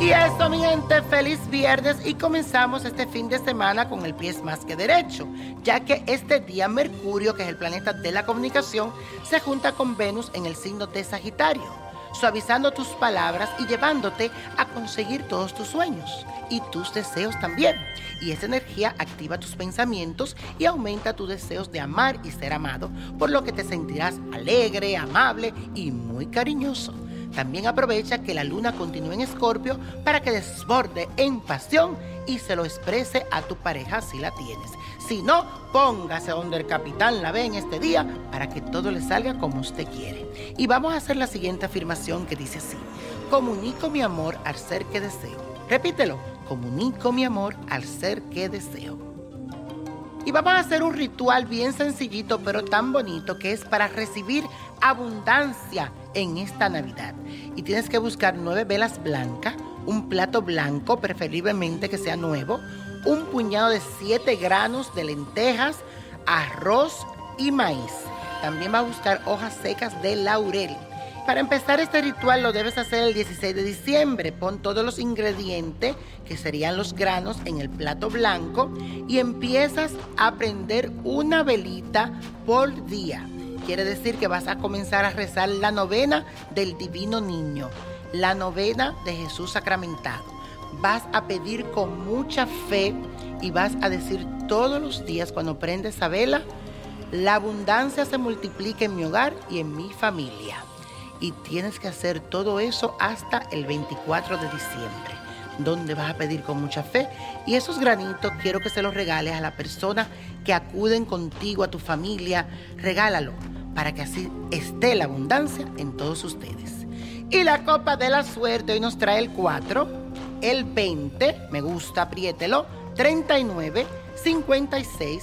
gente, feliz viernes y comenzamos este fin de semana con el pie más que derecho, ya que este día Mercurio, que es el planeta de la comunicación, se junta con Venus en el signo de Sagitario, suavizando tus palabras y llevándote a conseguir todos tus sueños y tus deseos también. Y esa energía activa tus pensamientos y aumenta tus deseos de amar y ser amado, por lo que te sentirás alegre, amable y muy cariñoso. También aprovecha que la luna continúe en Escorpio para que desborde en pasión y se lo exprese a tu pareja si la tienes. Si no, póngase donde el capitán la ve en este día para que todo le salga como usted quiere. Y vamos a hacer la siguiente afirmación que dice así. Comunico mi amor al ser que deseo. Repítelo. Comunico mi amor al ser que deseo. Y vamos a hacer un ritual bien sencillito pero tan bonito que es para recibir abundancia en esta Navidad. Y tienes que buscar nueve velas blancas, un plato blanco, preferiblemente que sea nuevo, un puñado de siete granos de lentejas, arroz y maíz. También va a buscar hojas secas de laurel. Para empezar este ritual lo debes hacer el 16 de diciembre. Pon todos los ingredientes, que serían los granos, en el plato blanco y empiezas a prender una velita por día. Quiere decir que vas a comenzar a rezar la novena del Divino Niño, la novena de Jesús sacramentado. Vas a pedir con mucha fe y vas a decir todos los días cuando prendes esa vela, la abundancia se multiplica en mi hogar y en mi familia. Y tienes que hacer todo eso hasta el 24 de diciembre, donde vas a pedir con mucha fe. Y esos granitos quiero que se los regales a la persona que acuden contigo, a tu familia. Regálalo para que así esté la abundancia en todos ustedes. Y la copa de la suerte hoy nos trae el 4, el 20, me gusta, apriételo, 39, 56,